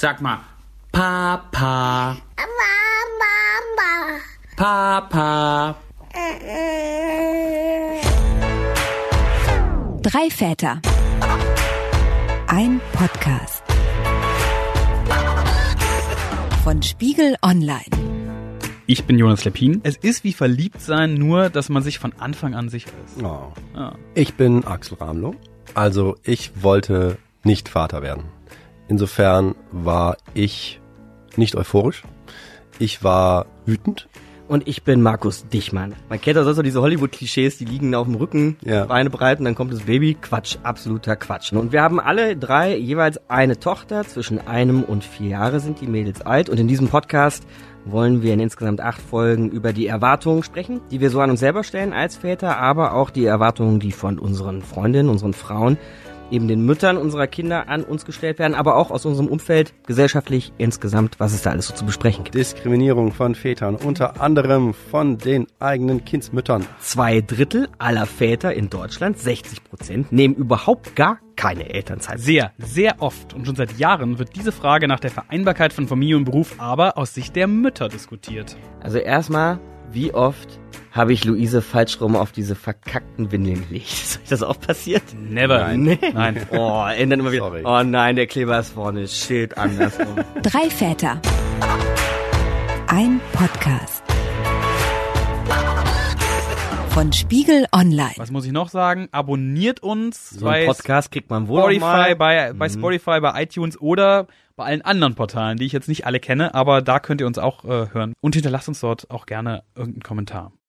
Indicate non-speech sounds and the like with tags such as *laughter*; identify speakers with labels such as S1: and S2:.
S1: Sag mal, Papa,
S2: Mama.
S1: Papa.
S3: Drei Väter. Ein Podcast. Von Spiegel Online.
S4: Ich bin Jonas Lepin. Es ist wie verliebt sein, nur dass man sich von Anfang an sicher ist.
S5: Oh.
S4: Ja.
S5: Ich bin Axel Ramlow. Also ich wollte nicht Vater werden. Insofern war ich nicht euphorisch. Ich war wütend.
S6: Und ich bin Markus Dichmann. Man kennt ja sonst so diese Hollywood-Klischees, die liegen auf dem Rücken,
S5: Ja.
S6: Beine breit und dann kommt das Baby. Quatsch, absoluter Quatsch. Und wir haben alle drei jeweils eine Tochter. Zwischen einem und vier Jahre sind die Mädels alt. Und in diesem Podcast wollen wir in insgesamt acht Folgen über die Erwartungen sprechen, die wir so an uns selber stellen als Väter, aber auch die Erwartungen, die von unseren Freundinnen, unseren Frauen eben den Müttern unserer Kinder an uns gestellt werden, aber auch aus unserem Umfeld, gesellschaftlich insgesamt, was es da alles so zu besprechen gibt.
S5: Diskriminierung von Vätern, unter anderem von den eigenen Kindsmüttern.
S6: Zwei Drittel aller Väter in Deutschland, 60 Prozent, nehmen überhaupt gar keine Elternzeit.
S4: Sehr, sehr oft und schon seit Jahren wird diese Frage nach der Vereinbarkeit von Familie und Beruf aber aus Sicht der Mütter diskutiert.
S6: Also erstmal, wie oft habe ich Luise falsch rum auf diese verkackten Windeln gelegt? *laughs* Ist euch das auch passiert?
S4: Never.
S5: Nein.
S6: Nee.
S4: Nein.
S6: Oh, ändern immer wieder.
S5: Sorry.
S6: Oh nein, der Kleber ist vorne, Schild andersrum. *laughs*
S3: Drei Väter. Ein Podcast. Von Spiegel Online.
S4: Was muss ich noch sagen? Abonniert uns
S6: So
S4: bei
S6: ein Podcast kriegt man wohl
S4: Spotify,
S6: mal.
S4: bei, bei Spotify, bei iTunes oder bei allen anderen Portalen, die ich jetzt nicht alle kenne, aber da könnt ihr uns auch äh, hören. Und hinterlasst uns dort auch gerne irgendeinen Kommentar.